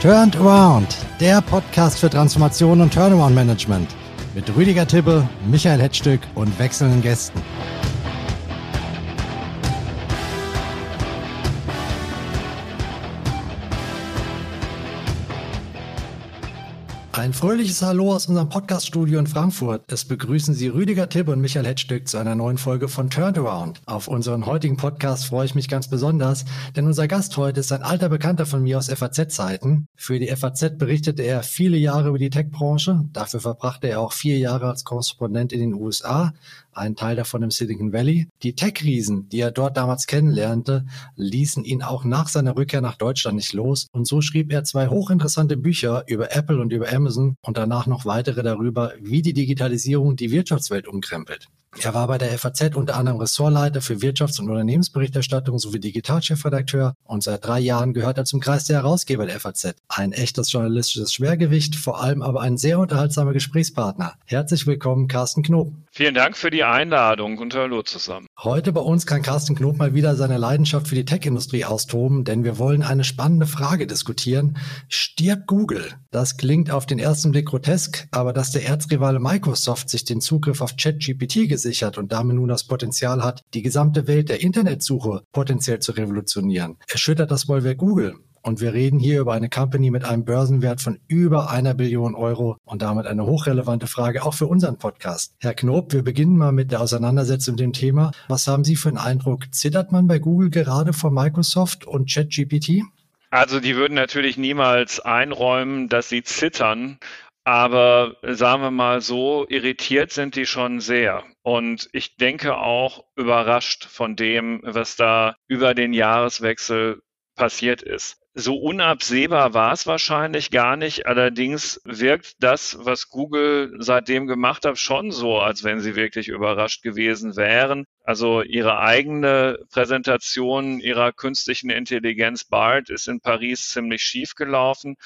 Turned Around, der Podcast für Transformation und Turnaround Management mit Rüdiger Tibbe, Michael Hetzstück und wechselnden Gästen. Ein fröhliches Hallo aus unserem Podcaststudio in Frankfurt. Es begrüßen Sie Rüdiger Tipp und Michael Hetzstück zu einer neuen Folge von Turnaround. Auf unseren heutigen Podcast freue ich mich ganz besonders, denn unser Gast heute ist ein alter Bekannter von mir aus FAZ-Zeiten. Für die FAZ berichtete er viele Jahre über die Tech-Branche. Dafür verbrachte er auch vier Jahre als Korrespondent in den USA, ein Teil davon im Silicon Valley. Die Tech-Riesen, die er dort damals kennenlernte, ließen ihn auch nach seiner Rückkehr nach Deutschland nicht los. Und so schrieb er zwei hochinteressante Bücher über Apple und über Amazon und danach noch weitere darüber, wie die Digitalisierung die Wirtschaftswelt umkrempelt. Er war bei der FAZ unter anderem Ressortleiter für Wirtschafts- und Unternehmensberichterstattung sowie Digitalchefredakteur und seit drei Jahren gehört er zum Kreis der Herausgeber der FAZ. Ein echtes journalistisches Schwergewicht, vor allem aber ein sehr unterhaltsamer Gesprächspartner. Herzlich willkommen, Carsten Knob. Vielen Dank für die Einladung und hallo zusammen. Heute bei uns kann Carsten Knob mal wieder seine Leidenschaft für die Tech-Industrie austoben, denn wir wollen eine spannende Frage diskutieren. Stirbt Google? Das klingt auf den ersten Blick grotesk, aber dass der Erzrivale Microsoft sich den Zugriff auf ChatGPT gesichert und damit nun das Potenzial hat, die gesamte Welt der Internetsuche potenziell zu revolutionieren, erschüttert das Bollwerk Google. Und wir reden hier über eine Company mit einem Börsenwert von über einer Billion Euro und damit eine hochrelevante Frage auch für unseren Podcast. Herr Knob, wir beginnen mal mit der Auseinandersetzung mit dem Thema. Was haben Sie für einen Eindruck? Zittert man bei Google gerade vor Microsoft und ChatGPT? Also die würden natürlich niemals einräumen, dass sie zittern. Aber sagen wir mal so, irritiert sind die schon sehr. Und ich denke auch überrascht von dem, was da über den Jahreswechsel passiert ist. So unabsehbar war es wahrscheinlich gar nicht. Allerdings wirkt das, was Google seitdem gemacht hat, schon so, als wenn sie wirklich überrascht gewesen wären. Also ihre eigene Präsentation ihrer künstlichen Intelligenz BART ist in Paris ziemlich schief gelaufen.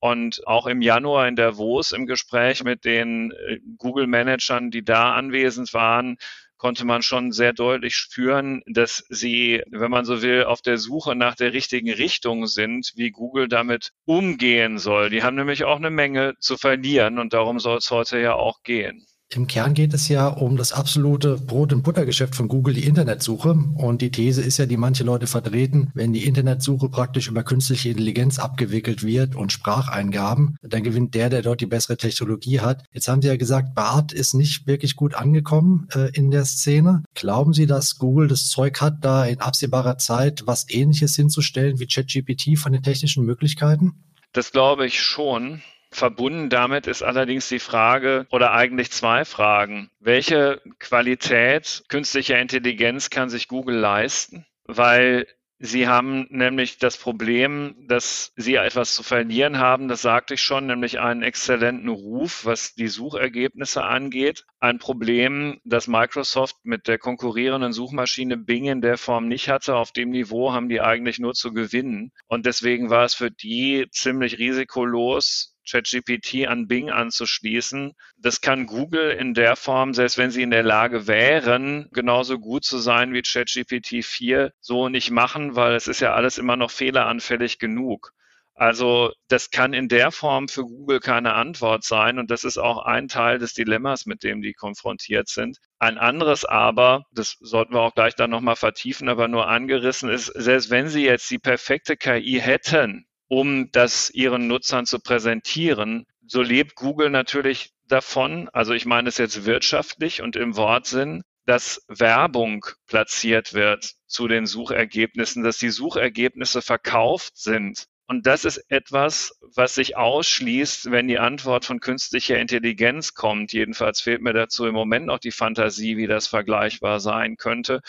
Und auch im Januar in Davos im Gespräch mit den äh, Google-Managern, die da anwesend waren, konnte man schon sehr deutlich spüren, dass sie, wenn man so will, auf der Suche nach der richtigen Richtung sind, wie Google damit umgehen soll. Die haben nämlich auch eine Menge zu verlieren und darum soll es heute ja auch gehen. Im Kern geht es ja um das absolute Brot- und Buttergeschäft von Google, die Internetsuche. Und die These ist ja, die manche Leute vertreten, wenn die Internetsuche praktisch über künstliche Intelligenz abgewickelt wird und Spracheingaben, dann gewinnt der, der dort die bessere Technologie hat. Jetzt haben Sie ja gesagt, BART ist nicht wirklich gut angekommen äh, in der Szene. Glauben Sie, dass Google das Zeug hat, da in absehbarer Zeit was Ähnliches hinzustellen wie ChatGPT von den technischen Möglichkeiten? Das glaube ich schon. Verbunden damit ist allerdings die Frage oder eigentlich zwei Fragen. Welche Qualität künstlicher Intelligenz kann sich Google leisten? Weil Sie haben nämlich das Problem, dass Sie etwas zu verlieren haben, das sagte ich schon, nämlich einen exzellenten Ruf, was die Suchergebnisse angeht. Ein Problem, das Microsoft mit der konkurrierenden Suchmaschine Bing in der Form nicht hatte. Auf dem Niveau haben die eigentlich nur zu gewinnen. Und deswegen war es für die ziemlich risikolos, ChatGPT an Bing anzuschließen. Das kann Google in der Form, selbst wenn sie in der Lage wären, genauso gut zu sein wie ChatGPT 4, so nicht machen, weil es ist ja alles immer noch fehleranfällig genug. Also das kann in der Form für Google keine Antwort sein und das ist auch ein Teil des Dilemmas, mit dem die konfrontiert sind. Ein anderes aber, das sollten wir auch gleich dann nochmal vertiefen, aber nur angerissen ist, selbst wenn Sie jetzt die perfekte KI hätten, um das ihren Nutzern zu präsentieren. So lebt Google natürlich davon, also ich meine es jetzt wirtschaftlich und im Wortsinn, dass Werbung platziert wird zu den Suchergebnissen, dass die Suchergebnisse verkauft sind. Und das ist etwas, was sich ausschließt, wenn die Antwort von künstlicher Intelligenz kommt. Jedenfalls fehlt mir dazu im Moment noch die Fantasie, wie das vergleichbar sein könnte.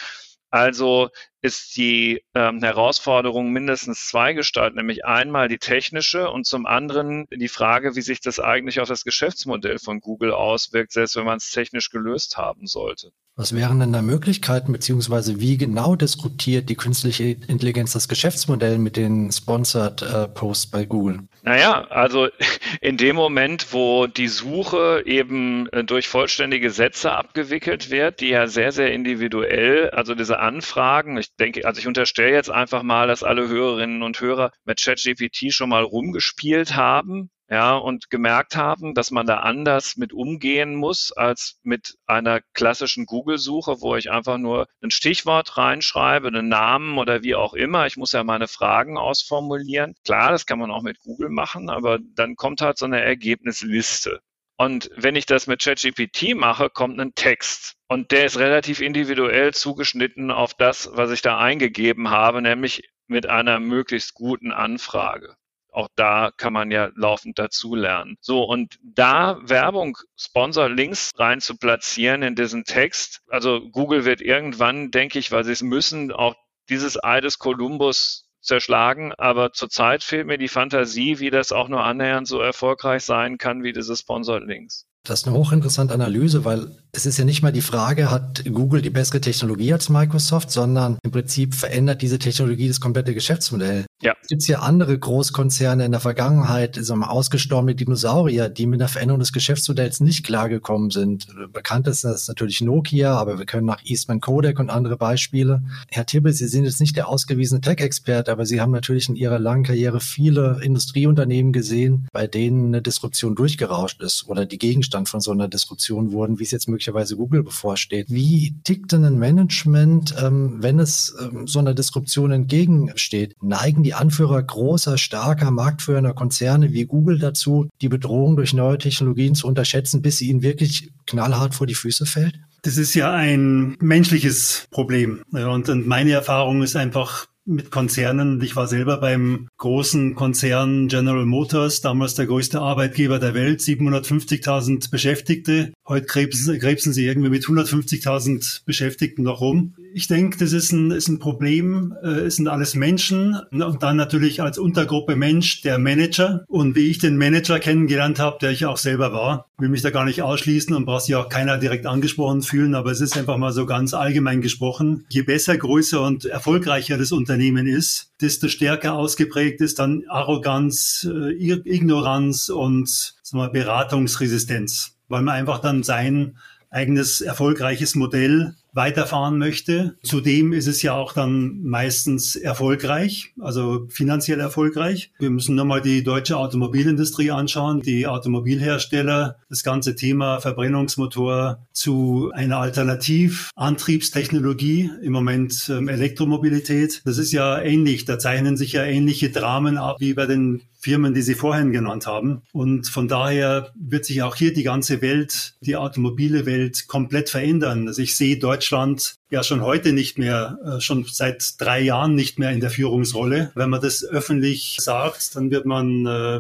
Also ist die ähm, Herausforderung mindestens zweigestaltet, nämlich einmal die technische und zum anderen die Frage, wie sich das eigentlich auf das Geschäftsmodell von Google auswirkt, selbst wenn man es technisch gelöst haben sollte. Was wären denn da Möglichkeiten, beziehungsweise wie genau diskutiert die künstliche Intelligenz das Geschäftsmodell mit den Sponsored äh, Posts bei Google? Naja, also in dem Moment, wo die Suche eben äh, durch vollständige Sätze abgewickelt wird, die ja sehr, sehr individuell, also diese Anfragen, ich denke, also ich unterstelle jetzt einfach mal, dass alle Hörerinnen und Hörer mit ChatGPT schon mal rumgespielt haben ja, und gemerkt haben, dass man da anders mit umgehen muss als mit einer klassischen Google-Suche, wo ich einfach nur ein Stichwort reinschreibe, einen Namen oder wie auch immer. Ich muss ja meine Fragen ausformulieren. Klar, das kann man auch mit Google machen, aber dann kommt halt so eine Ergebnisliste. Und wenn ich das mit ChatGPT mache, kommt ein Text. Und der ist relativ individuell zugeschnitten auf das, was ich da eingegeben habe, nämlich mit einer möglichst guten Anfrage auch da kann man ja laufend dazulernen. So, und da Werbung, Sponsor-Links rein zu platzieren in diesen Text, also Google wird irgendwann, denke ich, weil sie es müssen, auch dieses Ei des Kolumbus zerschlagen, aber zurzeit fehlt mir die Fantasie, wie das auch nur annähernd so erfolgreich sein kann wie diese Sponsor-Links. Das ist eine hochinteressante Analyse, weil es ist ja nicht mal die Frage, hat Google die bessere Technologie als Microsoft, sondern im Prinzip verändert diese Technologie das komplette Geschäftsmodell. Ja. Es gibt ja andere Großkonzerne in der Vergangenheit, so ausgestorbene Dinosaurier, die mit der Veränderung des Geschäftsmodells nicht klargekommen sind. Bekannt ist das natürlich Nokia, aber wir können nach Eastman Kodak und andere Beispiele. Herr Tibble, Sie sind jetzt nicht der ausgewiesene Tech-Experte, aber Sie haben natürlich in Ihrer langen Karriere viele Industrieunternehmen gesehen, bei denen eine Disruption durchgerauscht ist oder die Gegenstand von so einer Diskussion wurden, wie es jetzt möglicherweise Google bevorsteht. Wie tickt denn ein Management, ähm, wenn es ähm, so einer Disruption entgegensteht? Neigen die Anführer großer, starker, marktführender Konzerne wie Google dazu, die Bedrohung durch neue Technologien zu unterschätzen, bis sie ihnen wirklich knallhart vor die Füße fällt? Das ist ja ein menschliches Problem. Und, und meine Erfahrung ist einfach, mit Konzernen. Ich war selber beim großen Konzern General Motors, damals der größte Arbeitgeber der Welt, 750.000 Beschäftigte. Heute krebsen, krebsen sie irgendwie mit 150.000 Beschäftigten noch rum. Ich denke, das ist ein, ist ein Problem. Äh, es sind alles Menschen und dann natürlich als Untergruppe Mensch der Manager. Und wie ich den Manager kennengelernt habe, der ich auch selber war, will mich da gar nicht ausschließen und braucht sich auch keiner direkt angesprochen fühlen, aber es ist einfach mal so ganz allgemein gesprochen. Je besser, größer und erfolgreicher das Unternehmen ist, desto stärker ausgeprägt ist dann Arroganz, äh, Ignoranz und sagen wir, Beratungsresistenz weil man einfach dann sein eigenes erfolgreiches Modell weiterfahren möchte. Zudem ist es ja auch dann meistens erfolgreich, also finanziell erfolgreich. Wir müssen nochmal die deutsche Automobilindustrie anschauen, die Automobilhersteller, das ganze Thema Verbrennungsmotor zu einer Alternativantriebstechnologie, im Moment ähm, Elektromobilität. Das ist ja ähnlich, da zeichnen sich ja ähnliche Dramen ab wie bei den Firmen, die Sie vorhin genannt haben. Und von daher wird sich auch hier die ganze Welt, die automobile Welt komplett verändern. Also ich sehe Deutschland ja schon heute nicht mehr, äh, schon seit drei Jahren nicht mehr in der Führungsrolle. Wenn man das öffentlich sagt, dann wird man äh,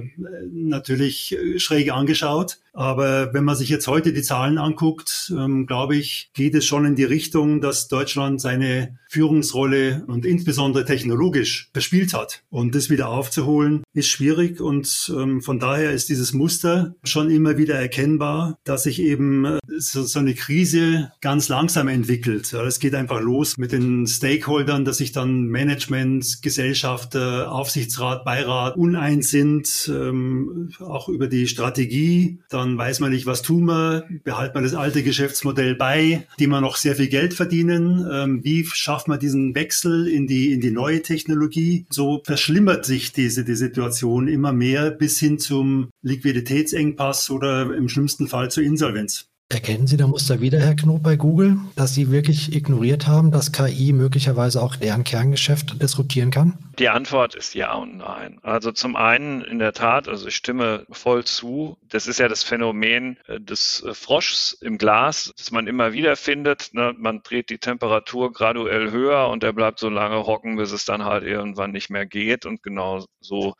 natürlich schräg angeschaut. Aber wenn man sich jetzt heute die Zahlen anguckt, ähm, glaube ich, geht es schon in die Richtung, dass Deutschland seine Führungsrolle und insbesondere technologisch verspielt hat. Und das wieder aufzuholen, ist schwierig. Und ähm, von daher ist dieses Muster schon immer wieder erkennbar, dass sich eben äh, so, eine Krise ganz langsam entwickelt. Es geht einfach los mit den Stakeholdern, dass sich dann Management, Gesellschaft, Aufsichtsrat, Beirat uneins sind, ähm, auch über die Strategie. Da dann weiß man nicht, was tun wir, behält man das alte Geschäftsmodell bei, die man noch sehr viel Geld verdienen, ähm, wie schafft man diesen Wechsel in die, in die neue Technologie? So verschlimmert sich diese die Situation immer mehr bis hin zum Liquiditätsengpass oder im schlimmsten Fall zur Insolvenz. Erkennen Sie da Muster wieder, Herr Knob, bei Google, dass Sie wirklich ignoriert haben, dass KI möglicherweise auch deren Kerngeschäft disruptieren kann? Die Antwort ist ja und nein. Also zum einen in der Tat, also ich stimme voll zu. Das ist ja das Phänomen äh, des äh, Froschs im Glas, das man immer wieder findet. Ne? Man dreht die Temperatur graduell höher und er bleibt so lange hocken, bis es dann halt irgendwann nicht mehr geht. Und genau so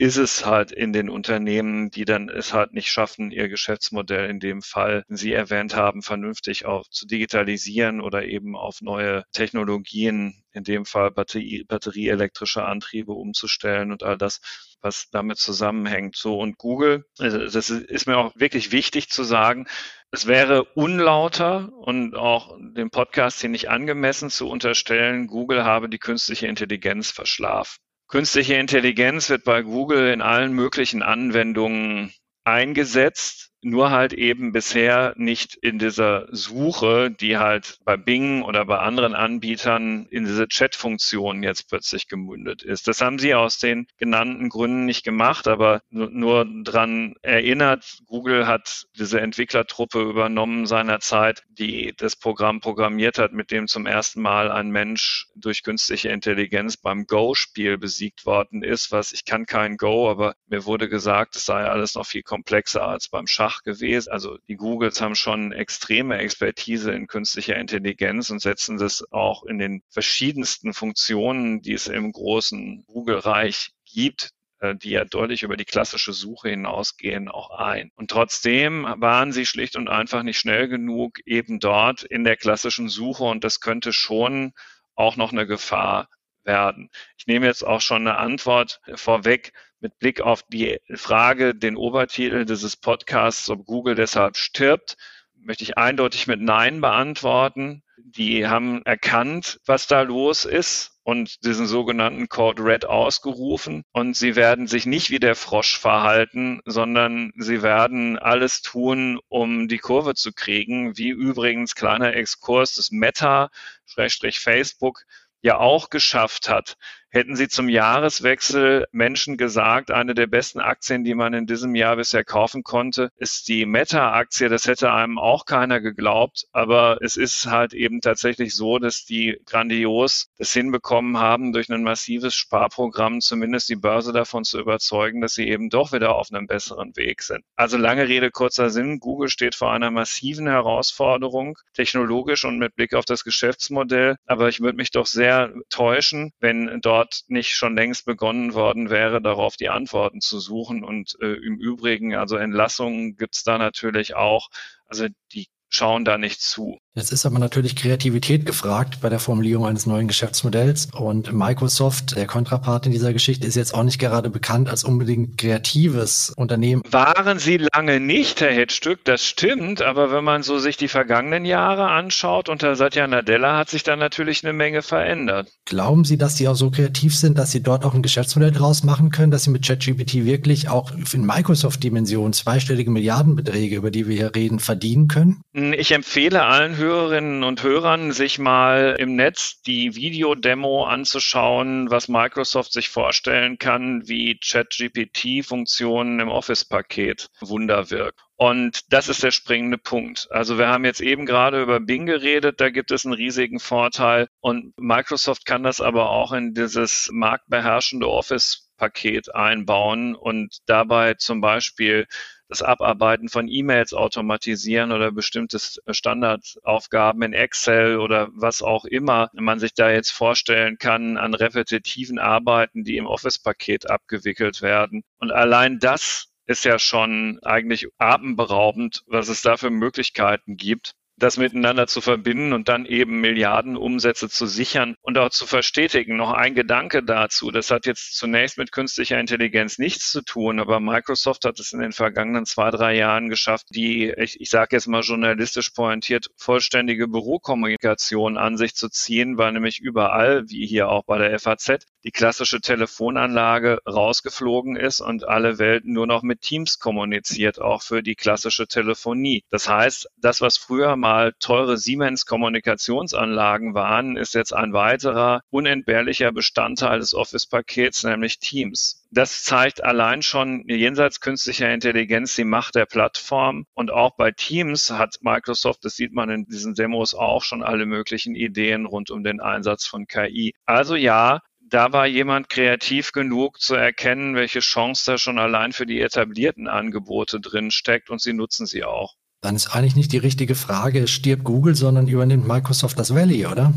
ist es halt in den Unternehmen, die dann es halt nicht schaffen, ihr Geschäftsmodell in dem Fall, den Sie erwähnt haben, vernünftig auch zu digitalisieren oder eben auf neue Technologien, in dem Fall Batterie, batterieelektrische Antriebe umzustellen und all das, was damit zusammenhängt. So und Google, also das ist mir auch wirklich wichtig zu sagen, es wäre unlauter und auch dem Podcast hier nicht angemessen zu unterstellen, Google habe die künstliche Intelligenz verschlafen. Künstliche Intelligenz wird bei Google in allen möglichen Anwendungen eingesetzt. Nur halt eben bisher nicht in dieser Suche, die halt bei Bing oder bei anderen Anbietern in diese Chat-Funktion jetzt plötzlich gemündet ist. Das haben sie aus den genannten Gründen nicht gemacht, aber nur, dran erinnert, Google hat diese Entwicklertruppe übernommen seinerzeit, die das Programm programmiert hat, mit dem zum ersten Mal ein Mensch durch künstliche Intelligenz beim Go-Spiel besiegt worden ist, was ich kann kein Go, aber mir wurde gesagt, es sei alles noch viel komplexer als beim Schach gewesen. Also die Googles haben schon extreme Expertise in künstlicher Intelligenz und setzen das auch in den verschiedensten Funktionen, die es im großen Google-Reich gibt, äh, die ja deutlich über die klassische Suche hinausgehen, auch ein. Und trotzdem waren sie schlicht und einfach nicht schnell genug eben dort in der klassischen Suche und das könnte schon auch noch eine Gefahr werden. Ich nehme jetzt auch schon eine Antwort vorweg mit Blick auf die Frage, den Obertitel dieses Podcasts, ob Google deshalb stirbt, möchte ich eindeutig mit Nein beantworten. Die haben erkannt, was da los ist und diesen sogenannten Code Red ausgerufen. Und sie werden sich nicht wie der Frosch verhalten, sondern sie werden alles tun, um die Kurve zu kriegen, wie übrigens kleiner Exkurs des Meta, Facebook, ja auch geschafft hat, hätten Sie zum Jahreswechsel Menschen gesagt, eine der besten Aktien, die man in diesem Jahr bisher kaufen konnte, ist die Meta-Aktie. Das hätte einem auch keiner geglaubt. Aber es ist halt eben tatsächlich so, dass die grandios das hinbekommen haben, durch ein massives Sparprogramm zumindest die Börse davon zu überzeugen, dass sie eben doch wieder auf einem besseren Weg sind. Also lange Rede, kurzer Sinn. Google steht vor einer massiven Herausforderung, technologisch und mit Blick auf das Geschäftsmodell. Aber ich würde mich doch sehr täuschen, wenn dort dort nicht schon längst begonnen worden wäre, darauf die Antworten zu suchen. Und äh, im Übrigen, also Entlassungen gibt es da natürlich auch. Also die schauen da nicht zu. Jetzt ist aber natürlich Kreativität gefragt bei der Formulierung eines neuen Geschäftsmodells. Und Microsoft, der Kontrapart in dieser Geschichte, ist jetzt auch nicht gerade bekannt als unbedingt kreatives Unternehmen. Waren sie lange nicht, Herr Hetzstück, das stimmt. Aber wenn man so sich die vergangenen Jahre anschaut, unter Satya Nadella hat sich dann natürlich eine Menge verändert. Glauben Sie, dass Sie auch so kreativ sind, dass Sie dort auch ein Geschäftsmodell draus machen können, dass Sie mit ChatGPT wirklich auch in Microsoft-Dimension zweistellige Milliardenbeträge, über die wir hier reden, verdienen können? Ich empfehle allen Hörerinnen und Hörern, sich mal im Netz die Videodemo anzuschauen, was Microsoft sich vorstellen kann, wie ChatGPT-Funktionen im Office-Paket Wunder wirkt. Und das ist der springende Punkt. Also wir haben jetzt eben gerade über Bing geredet, da gibt es einen riesigen Vorteil und Microsoft kann das aber auch in dieses marktbeherrschende Office-Paket einbauen und dabei zum Beispiel das Abarbeiten von E-Mails automatisieren oder bestimmte Standardaufgaben in Excel oder was auch immer man sich da jetzt vorstellen kann an repetitiven Arbeiten, die im Office-Paket abgewickelt werden. Und allein das ist ja schon eigentlich atemberaubend, was es da für Möglichkeiten gibt das miteinander zu verbinden und dann eben Milliardenumsätze zu sichern und auch zu verstetigen. Noch ein Gedanke dazu. Das hat jetzt zunächst mit künstlicher Intelligenz nichts zu tun, aber Microsoft hat es in den vergangenen zwei, drei Jahren geschafft, die, ich, ich sage jetzt mal journalistisch pointiert, vollständige Bürokommunikation an sich zu ziehen, weil nämlich überall, wie hier auch bei der FAZ, die klassische Telefonanlage rausgeflogen ist und alle Welt nur noch mit Teams kommuniziert, auch für die klassische Telefonie. Das heißt, das, was früher mal teure Siemens-Kommunikationsanlagen waren, ist jetzt ein weiterer unentbehrlicher Bestandteil des Office-Pakets, nämlich Teams. Das zeigt allein schon jenseits künstlicher Intelligenz die Macht der Plattform. Und auch bei Teams hat Microsoft, das sieht man in diesen Demos auch schon alle möglichen Ideen rund um den Einsatz von KI. Also ja, da war jemand kreativ genug zu erkennen, welche Chance da schon allein für die etablierten Angebote drin steckt und sie nutzen sie auch. Dann ist eigentlich nicht die richtige Frage, stirbt Google, sondern übernimmt Microsoft das Valley, oder?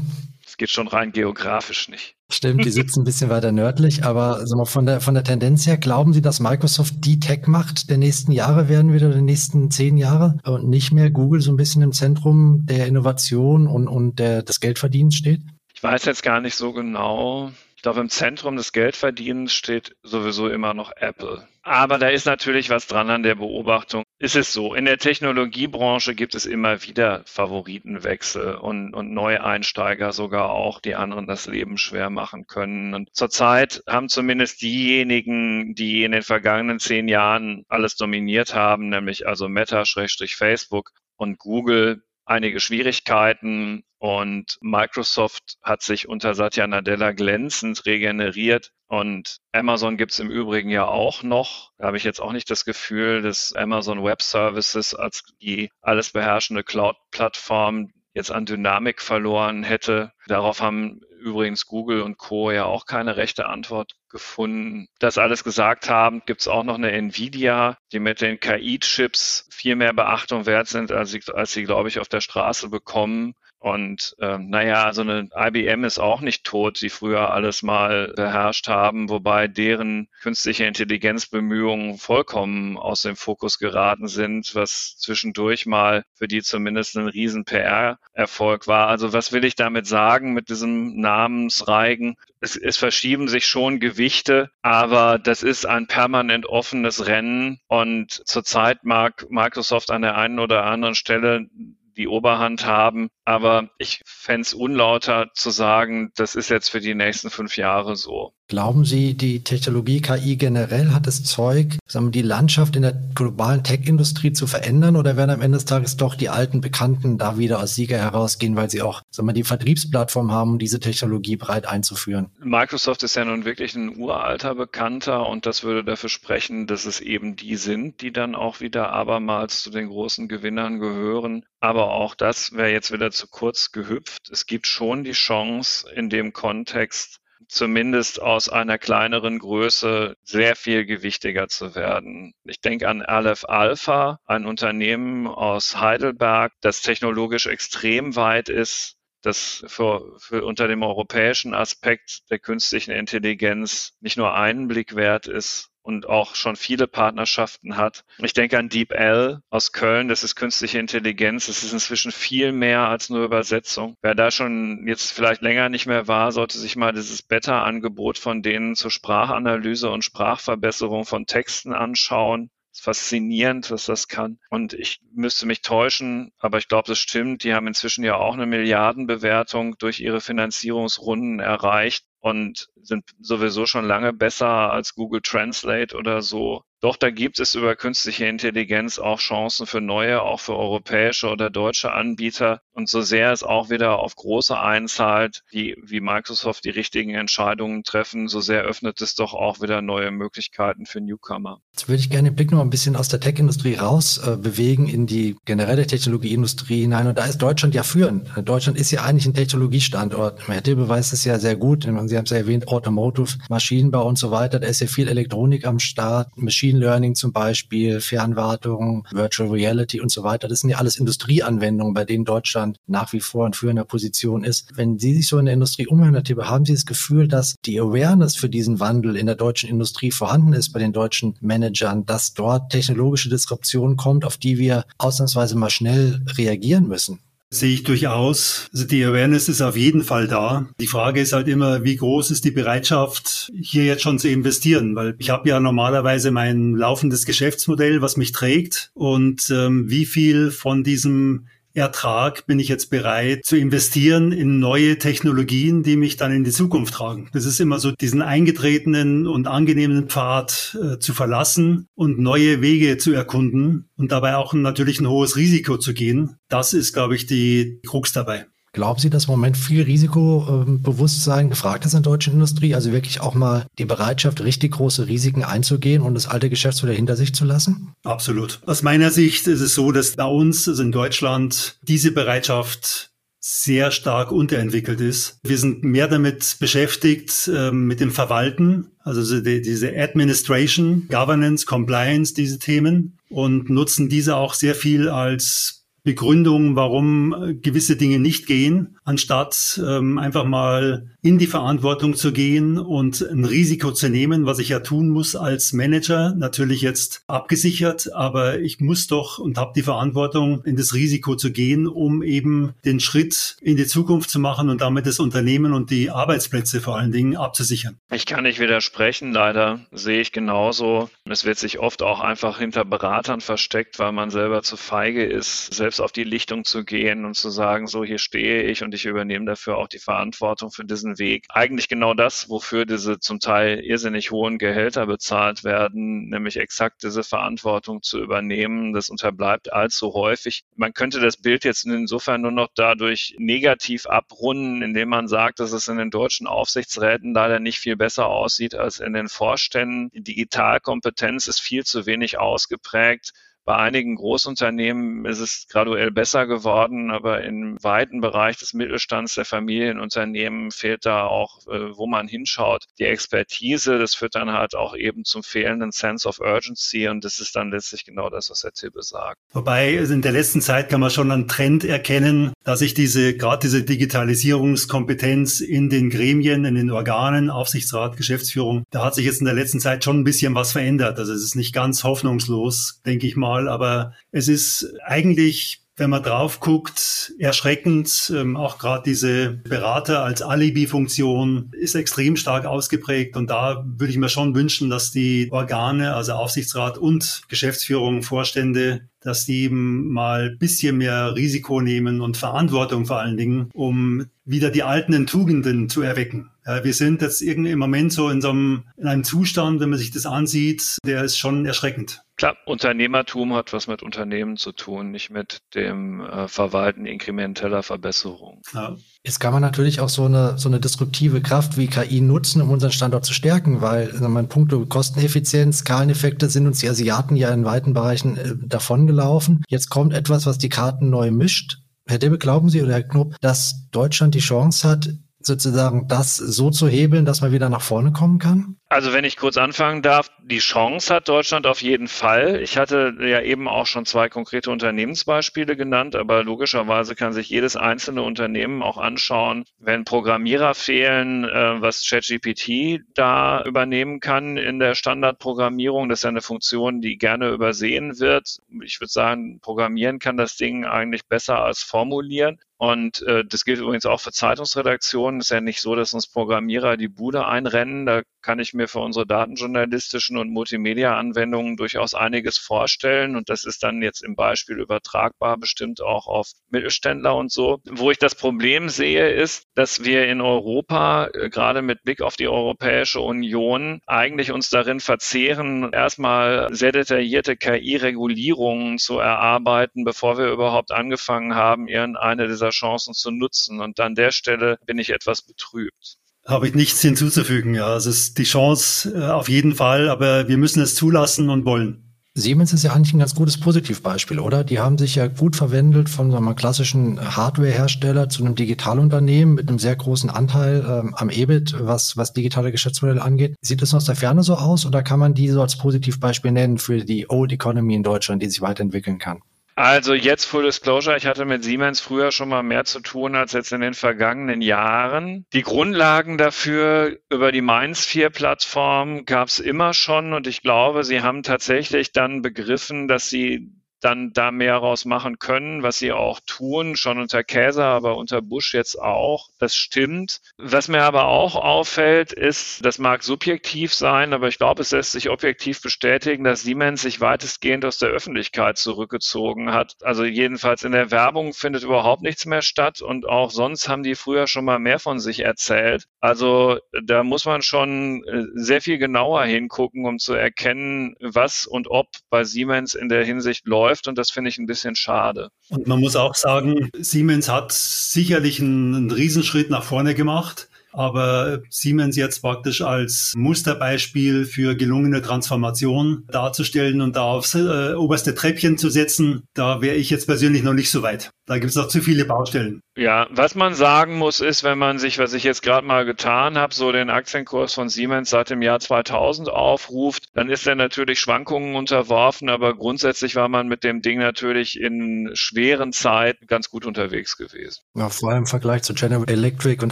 Es geht schon rein geografisch nicht. Stimmt, die sitzen ein bisschen weiter nördlich, aber also von, der, von der Tendenz her, glauben Sie, dass Microsoft die Tech-Macht der nächsten Jahre werden wird oder der nächsten zehn Jahre und nicht mehr Google so ein bisschen im Zentrum der Innovation und, und der, des Geldverdienens steht? Ich weiß jetzt gar nicht so genau, ich glaube, im Zentrum des Geldverdienens steht sowieso immer noch Apple. Aber da ist natürlich was dran an der Beobachtung. Ist es so, in der Technologiebranche gibt es immer wieder Favoritenwechsel und, und Neueinsteiger sogar auch, die anderen das Leben schwer machen können. Und zurzeit haben zumindest diejenigen, die in den vergangenen zehn Jahren alles dominiert haben, nämlich also Meta-Facebook und Google, einige Schwierigkeiten und Microsoft hat sich unter Satya Nadella glänzend regeneriert. Und Amazon gibt es im Übrigen ja auch noch. Da habe ich jetzt auch nicht das Gefühl, dass Amazon Web Services als die alles beherrschende Cloud-Plattform jetzt an Dynamik verloren hätte. Darauf haben übrigens Google und Co. ja auch keine rechte Antwort gefunden. Das alles gesagt haben, gibt es auch noch eine Nvidia, die mit den KI-Chips viel mehr Beachtung wert sind, als sie, als sie, glaube ich, auf der Straße bekommen. Und ähm, naja, so eine IBM ist auch nicht tot, die früher alles mal beherrscht haben, wobei deren künstliche Intelligenzbemühungen vollkommen aus dem Fokus geraten sind, was zwischendurch mal für die zumindest ein riesen PR-Erfolg war. Also was will ich damit sagen mit diesem Namensreigen? Es, es verschieben sich schon Gewichte, aber das ist ein permanent offenes Rennen und zurzeit mag Microsoft an der einen oder anderen Stelle die Oberhand haben. Aber ich fände es unlauter zu sagen, das ist jetzt für die nächsten fünf Jahre so. Glauben Sie, die Technologie KI generell hat das Zeug, sagen wir, die Landschaft in der globalen Tech-Industrie zu verändern oder werden am Ende des Tages doch die alten Bekannten da wieder als Sieger herausgehen, weil sie auch sagen wir, die Vertriebsplattform haben, um diese Technologie breit einzuführen? Microsoft ist ja nun wirklich ein uralter Bekannter und das würde dafür sprechen, dass es eben die sind, die dann auch wieder abermals zu den großen Gewinnern gehören. Aber auch das wäre jetzt wieder zu kurz gehüpft. Es gibt schon die Chance in dem Kontext, zumindest aus einer kleineren Größe sehr viel gewichtiger zu werden. Ich denke an Aleph Alpha, ein Unternehmen aus Heidelberg, das technologisch extrem weit ist, das für, für unter dem europäischen Aspekt der künstlichen Intelligenz nicht nur einen Blick wert ist, und auch schon viele Partnerschaften hat. Ich denke an DeepL aus Köln, das ist künstliche Intelligenz. Das ist inzwischen viel mehr als nur Übersetzung. Wer da schon jetzt vielleicht länger nicht mehr war, sollte sich mal dieses Beta-Angebot von denen zur Sprachanalyse und Sprachverbesserung von Texten anschauen faszinierend, was das kann. Und ich müsste mich täuschen, aber ich glaube, das stimmt. Die haben inzwischen ja auch eine Milliardenbewertung durch ihre Finanzierungsrunden erreicht und sind sowieso schon lange besser als Google Translate oder so. Doch da gibt es über künstliche Intelligenz auch Chancen für neue, auch für europäische oder deutsche Anbieter. Und so sehr es auch wieder auf große einzahlt, wie, wie Microsoft die richtigen Entscheidungen treffen, so sehr öffnet es doch auch wieder neue Möglichkeiten für Newcomer. Jetzt würde ich gerne den Blick noch ein bisschen aus der Tech-Industrie raus äh, bewegen in die generelle Technologieindustrie hinein. Und da ist Deutschland ja führend. Deutschland ist ja eigentlich ein Technologiestandort. Herr Dilbe weiß es ja sehr gut. Sie haben es ja erwähnt, Automotive, Maschinenbau und so weiter. Da ist ja viel Elektronik am Start. Machine Learning zum Beispiel, Fernwartung, Virtual Reality und so weiter. Das sind ja alles Industrieanwendungen, bei denen Deutschland nach wie vor in führender Position ist. Wenn Sie sich so in der Industrie umhören, Herr Tippe, haben Sie das Gefühl, dass die Awareness für diesen Wandel in der deutschen Industrie vorhanden ist bei den deutschen Managern, dass dort technologische Disruption kommt, auf die wir ausnahmsweise mal schnell reagieren müssen? Sehe ich durchaus. Also die Awareness ist auf jeden Fall da. Die Frage ist halt immer, wie groß ist die Bereitschaft, hier jetzt schon zu investieren? Weil ich habe ja normalerweise mein laufendes Geschäftsmodell, was mich trägt. Und ähm, wie viel von diesem Ertrag bin ich jetzt bereit zu investieren in neue Technologien, die mich dann in die Zukunft tragen. Das ist immer so, diesen eingetretenen und angenehmen Pfad äh, zu verlassen und neue Wege zu erkunden und dabei auch natürlich ein hohes Risiko zu gehen. Das ist, glaube ich, die Krux dabei. Glauben Sie, dass im Moment viel Risikobewusstsein gefragt ist in der deutschen Industrie? Also wirklich auch mal die Bereitschaft, richtig große Risiken einzugehen und das alte Geschäftsmodell hinter sich zu lassen? Absolut. Aus meiner Sicht ist es so, dass bei uns, also in Deutschland, diese Bereitschaft sehr stark unterentwickelt ist. Wir sind mehr damit beschäftigt, äh, mit dem Verwalten, also die, diese Administration, Governance, Compliance, diese Themen und nutzen diese auch sehr viel als Begründung, warum äh, gewisse Dinge nicht gehen, anstatt ähm, einfach mal in die Verantwortung zu gehen und ein Risiko zu nehmen, was ich ja tun muss als Manager, natürlich jetzt abgesichert, aber ich muss doch und habe die Verantwortung, in das Risiko zu gehen, um eben den Schritt in die Zukunft zu machen und damit das Unternehmen und die Arbeitsplätze vor allen Dingen abzusichern. Ich kann nicht widersprechen, leider sehe ich genauso. Es wird sich oft auch einfach hinter Beratern versteckt, weil man selber zu feige ist, selbst auf die Lichtung zu gehen und zu sagen, so hier stehe ich und ich übernehme dafür auch die Verantwortung für diesen Weg. Eigentlich genau das, wofür diese zum Teil irrsinnig hohen Gehälter bezahlt werden, nämlich exakt diese Verantwortung zu übernehmen. Das unterbleibt allzu häufig. Man könnte das Bild jetzt insofern nur noch dadurch negativ abrunden, indem man sagt, dass es in den deutschen Aufsichtsräten leider nicht viel besser aussieht als in den Vorständen. Digitalkompetenz ist viel zu wenig ausgeprägt. Bei einigen Großunternehmen ist es graduell besser geworden, aber im weiten Bereich des Mittelstands der Familienunternehmen fehlt da auch, äh, wo man hinschaut, die Expertise. Das führt dann halt auch eben zum fehlenden Sense of Urgency und das ist dann letztlich genau das, was Herr Tibbe sagt. Wobei also in der letzten Zeit kann man schon einen Trend erkennen, dass sich diese, gerade diese Digitalisierungskompetenz in den Gremien, in den Organen, Aufsichtsrat, Geschäftsführung, da hat sich jetzt in der letzten Zeit schon ein bisschen was verändert. Also es ist nicht ganz hoffnungslos, denke ich mal mal, aber es ist eigentlich wenn man drauf guckt, erschreckend. Ähm, auch gerade diese Berater als Alibi-Funktion ist extrem stark ausgeprägt. Und da würde ich mir schon wünschen, dass die Organe, also Aufsichtsrat und Geschäftsführung, Vorstände, dass die eben mal bisschen mehr Risiko nehmen und Verantwortung vor allen Dingen, um wieder die alten Tugenden zu erwecken. Ja, wir sind jetzt irgendwie im Moment so in so einem, in einem Zustand, wenn man sich das ansieht, der ist schon erschreckend. Klar, Unternehmertum hat was mit Unternehmen zu tun, nicht mit dem äh, Verwalten inkrementeller Verbesserungen. Ja. Jetzt kann man natürlich auch so eine, so eine disruptive Kraft wie KI nutzen, um unseren Standort zu stärken, weil man Punkte Kosteneffizienz, Skaleneffekte sind uns die Asiaten ja in weiten Bereichen äh, davongelaufen. Jetzt kommt etwas, was die Karten neu mischt. Herr Debbe, glauben Sie oder Herr Knob, dass Deutschland die Chance hat, sozusagen das so zu hebeln, dass man wieder nach vorne kommen kann? Also wenn ich kurz anfangen darf, die Chance hat Deutschland auf jeden Fall. Ich hatte ja eben auch schon zwei konkrete Unternehmensbeispiele genannt, aber logischerweise kann sich jedes einzelne Unternehmen auch anschauen, wenn Programmierer fehlen, äh, was ChatGPT da übernehmen kann in der Standardprogrammierung. Das ist ja eine Funktion, die gerne übersehen wird. Ich würde sagen, programmieren kann das Ding eigentlich besser als formulieren. Und äh, das gilt übrigens auch für Zeitungsredaktionen. Es ist ja nicht so, dass uns Programmierer die Bude einrennen. Da kann ich mir für unsere datenjournalistischen und Multimedia-Anwendungen durchaus einiges vorstellen. Und das ist dann jetzt im Beispiel übertragbar, bestimmt auch auf Mittelständler und so. Wo ich das Problem sehe, ist, dass wir in Europa, äh, gerade mit Blick auf die Europäische Union, eigentlich uns darin verzehren, erstmal sehr detaillierte KI-Regulierungen zu erarbeiten, bevor wir überhaupt angefangen haben, irgendeine dieser Chancen zu nutzen. Und an der Stelle bin ich etwas betrübt. Habe ich nichts hinzuzufügen. Ja, es ist die Chance äh, auf jeden Fall, aber wir müssen es zulassen und wollen. Siemens ist ja eigentlich ein ganz gutes Positivbeispiel, oder? Die haben sich ja gut verwandelt von so einem klassischen Hardware-Hersteller zu einem Digitalunternehmen mit einem sehr großen Anteil ähm, am EBIT, was, was digitale Geschäftsmodelle angeht. Sieht das aus der Ferne so aus oder kann man die so als Positivbeispiel nennen für die Old Economy in Deutschland, die sich weiterentwickeln kann? Also jetzt Full Disclosure, ich hatte mit Siemens früher schon mal mehr zu tun als jetzt in den vergangenen Jahren. Die Grundlagen dafür über die Mainz 4 Plattform gab es immer schon und ich glaube, sie haben tatsächlich dann begriffen, dass sie dann da mehr raus machen können, was sie auch tun, schon unter Käser, aber unter Bush jetzt auch. Das stimmt. Was mir aber auch auffällt, ist, das mag subjektiv sein, aber ich glaube, es lässt sich objektiv bestätigen, dass Siemens sich weitestgehend aus der Öffentlichkeit zurückgezogen hat. Also jedenfalls in der Werbung findet überhaupt nichts mehr statt und auch sonst haben die früher schon mal mehr von sich erzählt. Also da muss man schon äh, sehr viel genauer hingucken, um zu erkennen, was und ob bei Siemens in der Hinsicht läuft läuft und das finde ich ein bisschen schade. Und man muss auch sagen, Siemens hat sicherlich einen, einen Riesenschritt nach vorne gemacht. Aber Siemens jetzt praktisch als Musterbeispiel für gelungene Transformation darzustellen und da aufs äh, oberste Treppchen zu setzen, da wäre ich jetzt persönlich noch nicht so weit. Da gibt es noch zu viele Baustellen. Ja, was man sagen muss, ist, wenn man sich, was ich jetzt gerade mal getan habe, so den Aktienkurs von Siemens seit dem Jahr 2000 aufruft, dann ist er natürlich Schwankungen unterworfen, aber grundsätzlich war man mit dem Ding natürlich in schweren Zeiten ganz gut unterwegs gewesen. Ja, vor allem im Vergleich zu General Electric und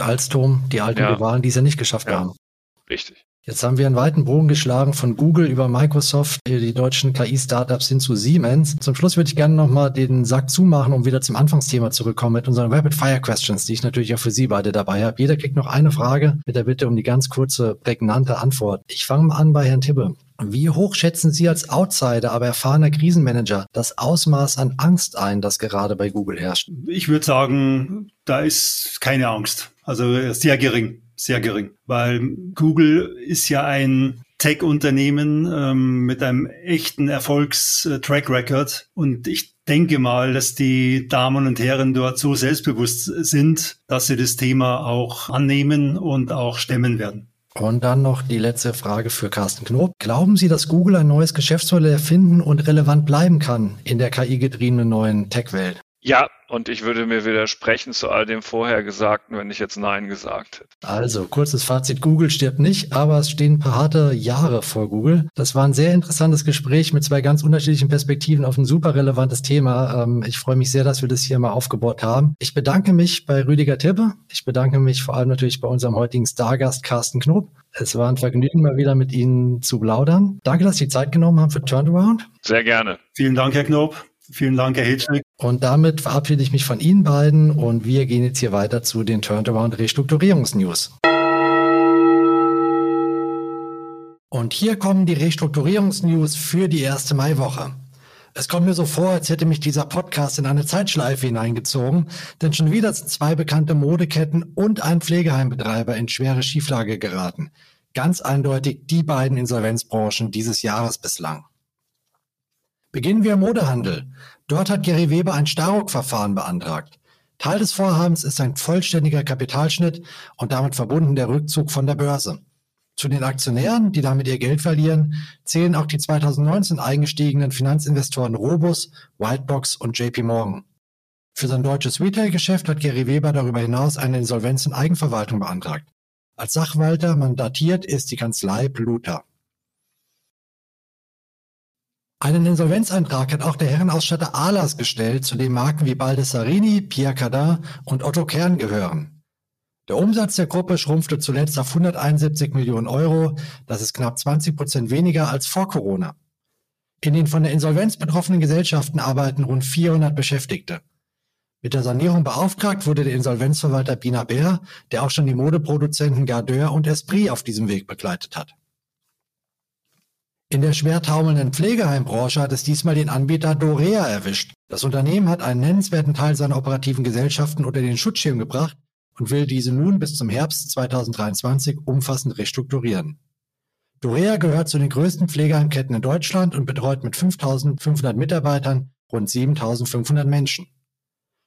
Alstom, die alten ja. Rivalen, die es ja nicht geschafft ja. haben. Richtig. Jetzt haben wir einen weiten Bogen geschlagen von Google über Microsoft, die deutschen KI-Startups hin zu Siemens. Zum Schluss würde ich gerne nochmal den Sack zumachen, um wieder zum Anfangsthema zurückkommen mit unseren Rapid-Fire-Questions, die ich natürlich auch für Sie beide dabei habe. Jeder kriegt noch eine Frage mit der Bitte um die ganz kurze, prägnante Antwort. Ich fange mal an bei Herrn Tibbe. Wie hoch schätzen Sie als Outsider, aber erfahrener Krisenmanager das Ausmaß an Angst ein, das gerade bei Google herrscht? Ich würde sagen, da ist keine Angst. Also sehr gering sehr gering, weil Google ist ja ein Tech-Unternehmen ähm, mit einem echten Erfolgs-Track-Record und ich denke mal, dass die Damen und Herren dort so selbstbewusst sind, dass sie das Thema auch annehmen und auch stemmen werden. Und dann noch die letzte Frage für Carsten Knob. Glauben Sie, dass Google ein neues Geschäftsmodell erfinden und relevant bleiben kann in der KI-getriebenen neuen Tech-Welt? Ja, und ich würde mir widersprechen zu all dem Vorhergesagten, wenn ich jetzt Nein gesagt hätte. Also, kurzes Fazit, Google stirbt nicht, aber es stehen ein paar harte Jahre vor Google. Das war ein sehr interessantes Gespräch mit zwei ganz unterschiedlichen Perspektiven auf ein super relevantes Thema. Ähm, ich freue mich sehr, dass wir das hier mal aufgebaut haben. Ich bedanke mich bei Rüdiger Tippe. Ich bedanke mich vor allem natürlich bei unserem heutigen Stargast Carsten Knob. Es war ein Vergnügen, mal wieder mit Ihnen zu plaudern. Danke, dass Sie Zeit genommen haben für Turnaround. Sehr gerne. Vielen Dank, Herr Knob. Vielen Dank, Herr Hitschnick. Und damit verabschiede ich mich von Ihnen beiden und wir gehen jetzt hier weiter zu den Turnaround Restrukturierungsnews. Und hier kommen die Restrukturierungsnews für die erste Maiwoche. Es kommt mir so vor, als hätte mich dieser Podcast in eine Zeitschleife hineingezogen, denn schon wieder sind zwei bekannte Modeketten und ein Pflegeheimbetreiber in schwere Schieflage geraten. Ganz eindeutig die beiden Insolvenzbranchen dieses Jahres bislang. Beginnen wir im Modehandel. Dort hat Gary Weber ein Staruk-Verfahren beantragt. Teil des Vorhabens ist ein vollständiger Kapitalschnitt und damit verbunden der Rückzug von der Börse. Zu den Aktionären, die damit ihr Geld verlieren, zählen auch die 2019 eingestiegenen Finanzinvestoren Robus, Whitebox und JP Morgan. Für sein deutsches Retail-Geschäft hat Gary Weber darüber hinaus eine Insolvenz in Eigenverwaltung beantragt. Als Sachwalter mandatiert ist die Kanzlei Pluter. Einen Insolvenzantrag hat auch der Herrenausstatter Ahlers gestellt, zu dem Marken wie Baldessarini, Pierre Cardin und Otto Kern gehören. Der Umsatz der Gruppe schrumpfte zuletzt auf 171 Millionen Euro. Das ist knapp 20 Prozent weniger als vor Corona. In den von der Insolvenz betroffenen Gesellschaften arbeiten rund 400 Beschäftigte. Mit der Sanierung beauftragt wurde der Insolvenzverwalter Bina Bär, der auch schon die Modeproduzenten Gardeur und Esprit auf diesem Weg begleitet hat. In der schwer taumelnden Pflegeheimbranche hat es diesmal den Anbieter Dorea erwischt. Das Unternehmen hat einen nennenswerten Teil seiner operativen Gesellschaften unter den Schutzschirm gebracht und will diese nun bis zum Herbst 2023 umfassend restrukturieren. Dorea gehört zu den größten Pflegeheimketten in Deutschland und betreut mit 5500 Mitarbeitern rund 7500 Menschen.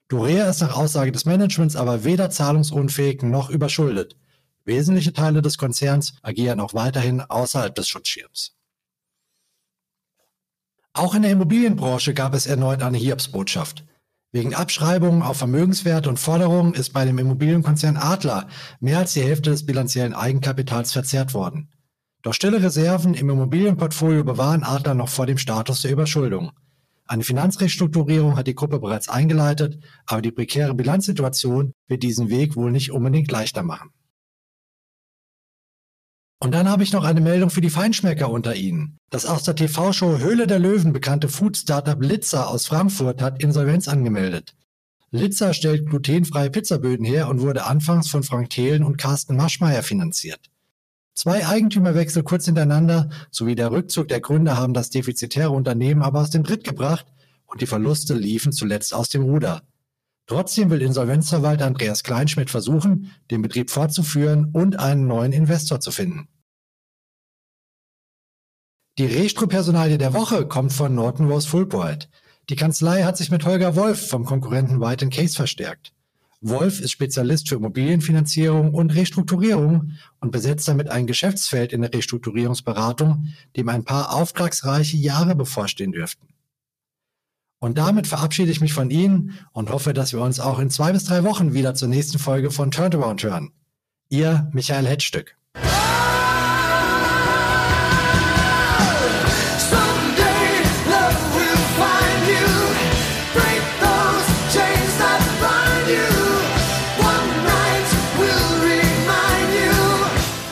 Dorea ist nach Aussage des Managements aber weder zahlungsunfähig noch überschuldet. Wesentliche Teile des Konzerns agieren auch weiterhin außerhalb des Schutzschirms. Auch in der Immobilienbranche gab es erneut eine Hiobsbotschaft. Wegen Abschreibungen auf Vermögenswerte und Forderungen ist bei dem Immobilienkonzern Adler mehr als die Hälfte des bilanziellen Eigenkapitals verzehrt worden. Doch stille Reserven im Immobilienportfolio bewahren Adler noch vor dem Status der Überschuldung. Eine Finanzrestrukturierung hat die Gruppe bereits eingeleitet, aber die prekäre Bilanzsituation wird diesen Weg wohl nicht unbedingt leichter machen. Und dann habe ich noch eine Meldung für die Feinschmecker unter Ihnen. Das aus der TV-Show Höhle der Löwen bekannte Food-Startup Litzer aus Frankfurt hat Insolvenz angemeldet. Litzer stellt glutenfreie Pizzaböden her und wurde anfangs von Frank Thelen und Carsten Maschmeyer finanziert. Zwei Eigentümerwechsel kurz hintereinander sowie der Rückzug der Gründer haben das defizitäre Unternehmen aber aus dem Tritt gebracht und die Verluste liefen zuletzt aus dem Ruder. Trotzdem will Insolvenzverwalter Andreas Kleinschmidt versuchen, den Betrieb fortzuführen und einen neuen Investor zu finden. Die Restro-Personalie der Woche kommt von Norton Rose Fulbright. Die Kanzlei hat sich mit Holger Wolf vom Konkurrenten White Case verstärkt. Wolf ist Spezialist für Immobilienfinanzierung und Restrukturierung und besetzt damit ein Geschäftsfeld in der Restrukturierungsberatung, dem ein paar auftragsreiche Jahre bevorstehen dürften. Und damit verabschiede ich mich von Ihnen und hoffe, dass wir uns auch in zwei bis drei Wochen wieder zur nächsten Folge von Turnaround hören. Ihr Michael Hetzstück.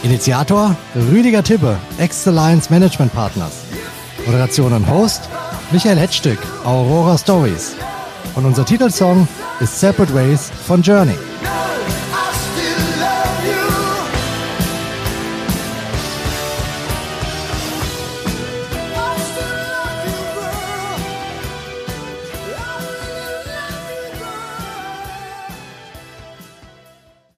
Initiator Rüdiger Tippe, Ex-Alliance Management Partners. Moderation und Host Michael Hetzstück, Aurora Stories. Und unser Titelsong ist Separate Ways von Journey.